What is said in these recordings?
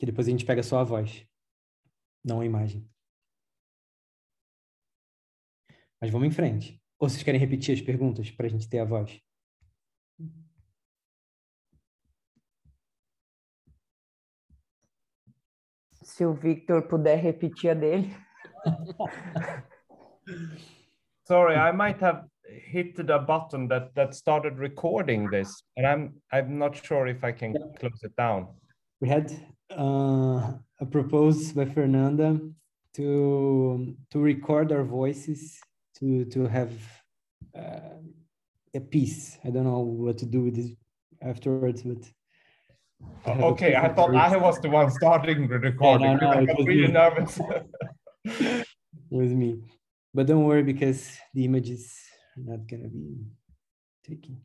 Que depois a gente pega só a voz, não a imagem. Mas vamos em frente. Ou vocês querem repetir as perguntas para a gente ter a voz? Se o Victor puder repetir a dele. Sorry, I might have hit the button that that started recording this, and I'm I'm not sure if I can close it down. We had uh, a proposal by Fernanda to to record our voices to to have uh, a piece. I don't know what to do with this afterwards, but okay, I thought I was the one starting the recording. no, I it got really me. nervous. it was me. But don't worry because the image is not gonna be taken.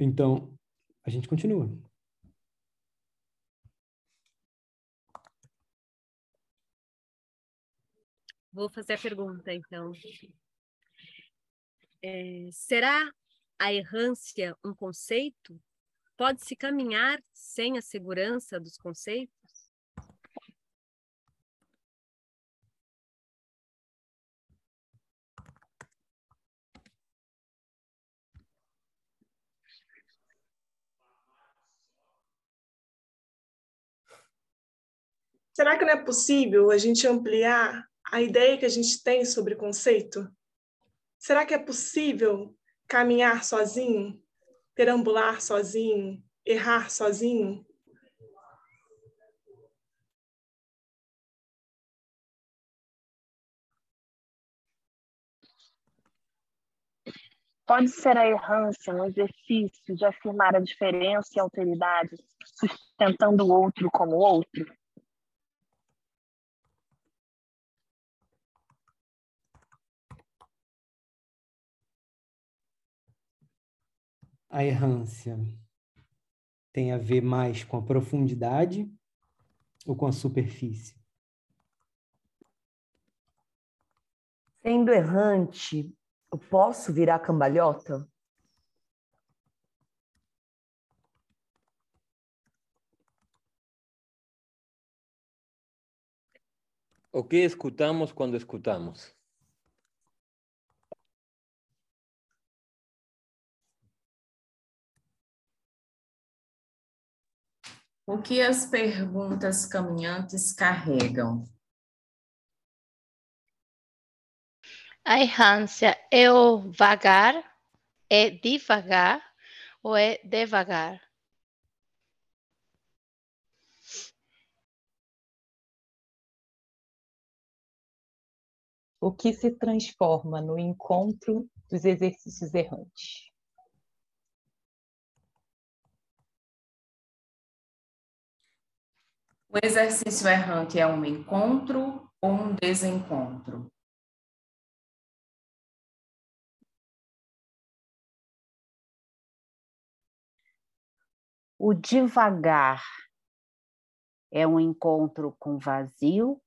Então, a gente continua. Vou fazer a pergunta, então. É, será a errância um conceito? Pode-se caminhar sem a segurança dos conceitos? Será que não é possível a gente ampliar a ideia que a gente tem sobre conceito? Será que é possível caminhar sozinho, perambular sozinho, errar sozinho? Pode ser a errância um exercício de afirmar a diferença e a alteridade, sustentando o outro como outro? A errância tem a ver mais com a profundidade ou com a superfície? Sendo errante, eu posso virar cambalhota? O que escutamos quando escutamos? O que as perguntas caminhantes carregam? A errância é o vagar, é devagar ou é devagar? O que se transforma no encontro dos exercícios errantes? O exercício errante é um encontro ou um desencontro? O devagar é um encontro com vazio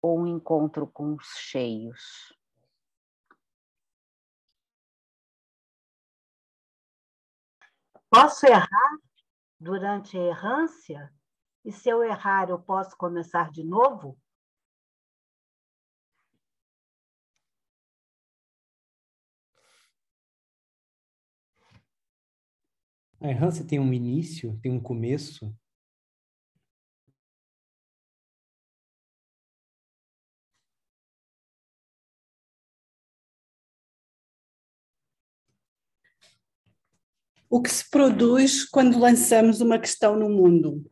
ou um encontro com os cheios? Posso errar durante a errância? E se eu errar, eu posso começar de novo? A errância tem um início, tem um começo? O que se produz quando lançamos uma questão no mundo?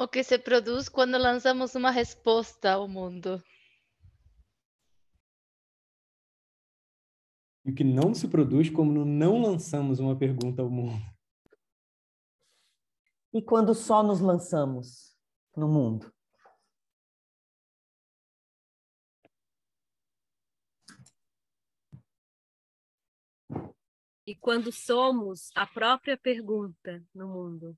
O que se produz quando lançamos uma resposta ao mundo? E o que não se produz como não lançamos uma pergunta ao mundo? E quando só nos lançamos no mundo? E quando somos a própria pergunta no mundo?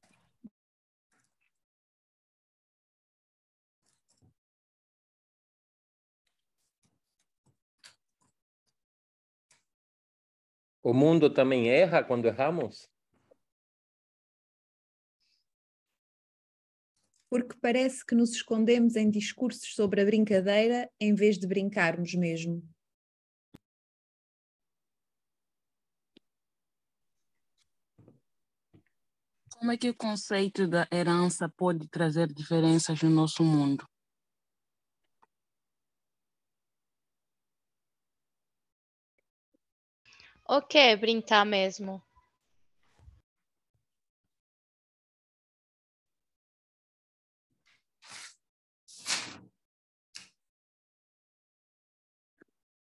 O mundo também erra quando erramos? Porque parece que nos escondemos em discursos sobre a brincadeira em vez de brincarmos mesmo. Como é que o conceito da herança pode trazer diferenças no nosso mundo? O que é brincar mesmo?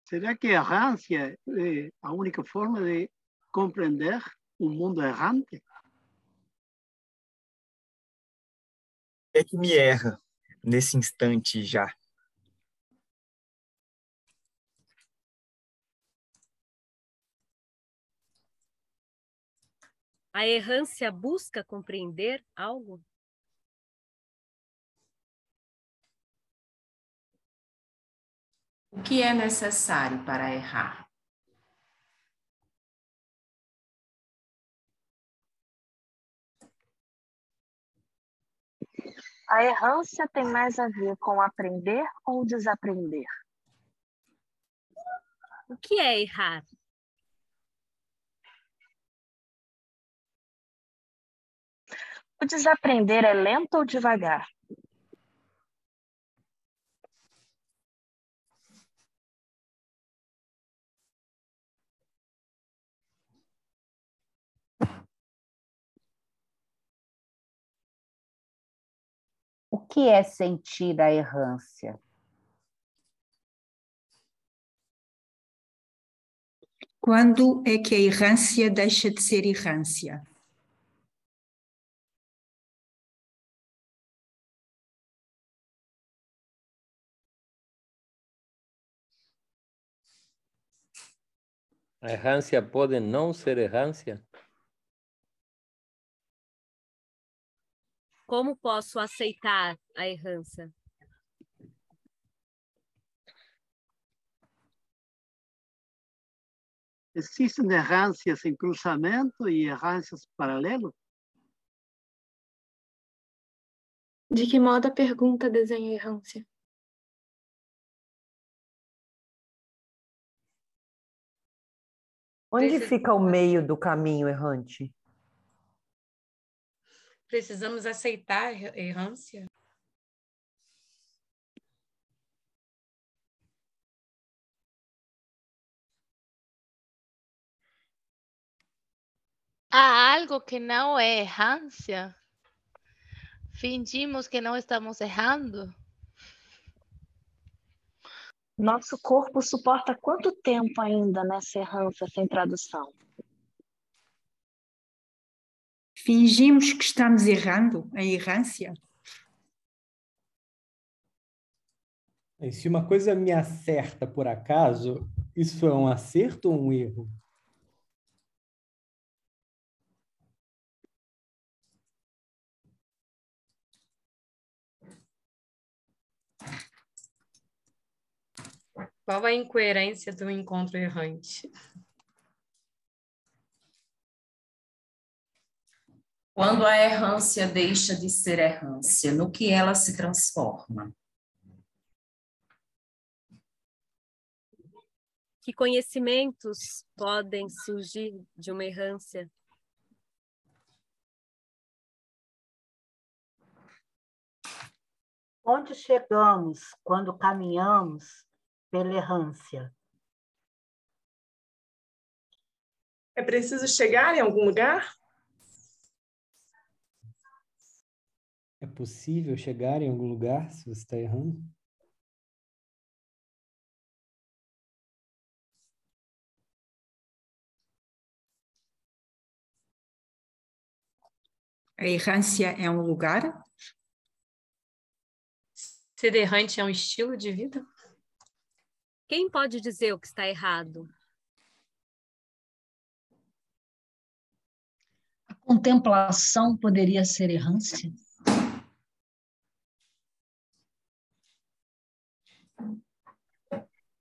Será que a errância é a única forma de compreender um mundo errante? É que me erra nesse instante já. A errância busca compreender algo? O que é necessário para errar? A errância tem mais a ver com aprender ou desaprender? O que é errar? O desaprender é lento ou devagar? O que é sentir a errância? Quando é que a errância deixa de ser errância? A errância pode não ser errância? Como posso aceitar a errância? Existem errâncias em cruzamento e errâncias paralelas? De que modo a pergunta desenha a errância? Onde fica o meio do caminho errante? Precisamos aceitar a errância? Há algo que não é errância? Fingimos que não estamos errando? Nosso corpo suporta quanto tempo ainda nessa errância sem tradução? Fingimos que estamos errando a errância? E se uma coisa me acerta por acaso, isso é um acerto ou um erro? Qual a incoerência do encontro errante? Quando a errância deixa de ser errância, no que ela se transforma? Que conhecimentos podem surgir de uma errância? Onde chegamos quando caminhamos pela errância? É preciso chegar em algum lugar? É possível chegar em algum lugar se você está errando? A errância é um lugar? Ser errante é um estilo de vida? Quem pode dizer o que está errado? A contemplação poderia ser errância?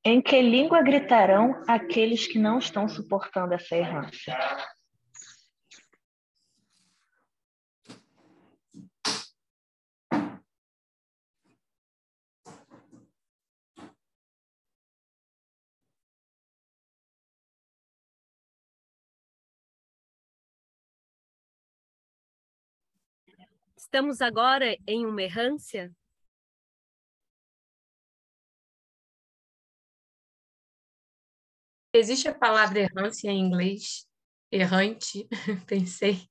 Em que língua gritarão aqueles que não estão suportando essa errância? Estamos agora em uma errância? Existe a palavra errância em inglês? Errante, pensei.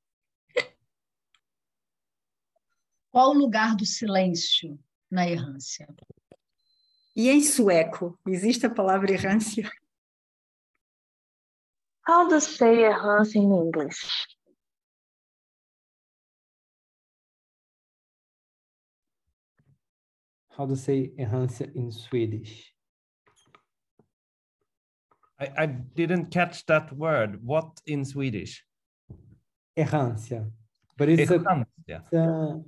Qual o lugar do silêncio na errância? E em sueco, existe a palavra errância? How to say errância in English? How to say errância in Swedish? I, I didn't catch that word. What in Swedish? Errância. But it's a, it's a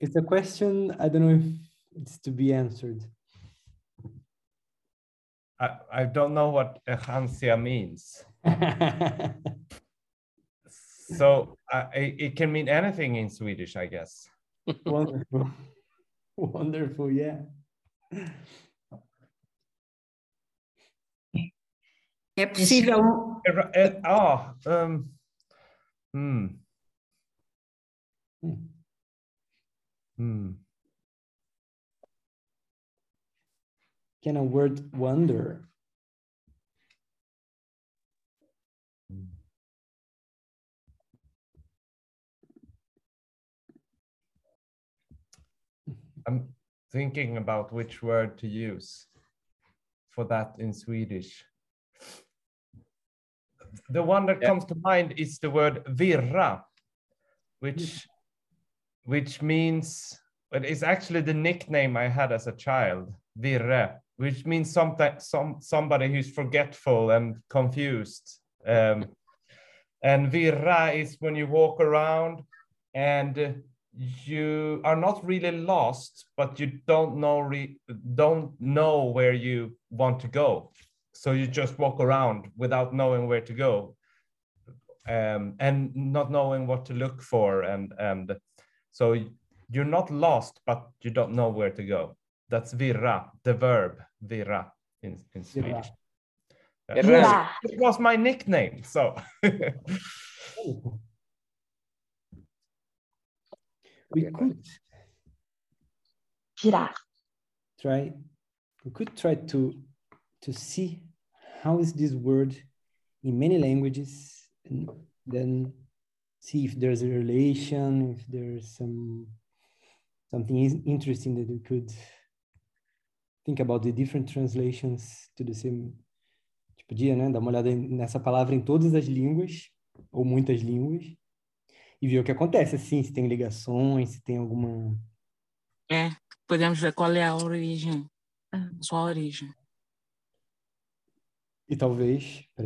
it's a question I don't know if it's to be answered. I, I don't know what errância means. so uh, it, it can mean anything in Swedish, I guess. Wonderful. Wonderful, yeah. É possível. Erra- eh, Ah, um, hmm. Hmm. Can a word wonder? I'm thinking about which word to use for that in Swedish. The one that comes to mind is the word virra, which which means but it's actually the nickname I had as a child, virre, which means something some somebody who's forgetful and confused. Um, and virra is when you walk around and you are not really lost, but you don't know re- don't know where you want to go. So you just walk around without knowing where to go, um, and not knowing what to look for, and and so you're not lost, but you don't know where to go. That's virra, the verb virra in, in Swedish. Virra. It was my nickname, so. We could Girar. try we could try to to see how is this word in many languages and then see if there's a relation if there's some something interesting that we could think about the different translations to the same tipo podia né? Dar uma olhada nessa palavra em todas as línguas ou muitas línguas e ver o que acontece assim se tem ligações se tem alguma É, podemos ver qual é a origem, sua origem. e talvez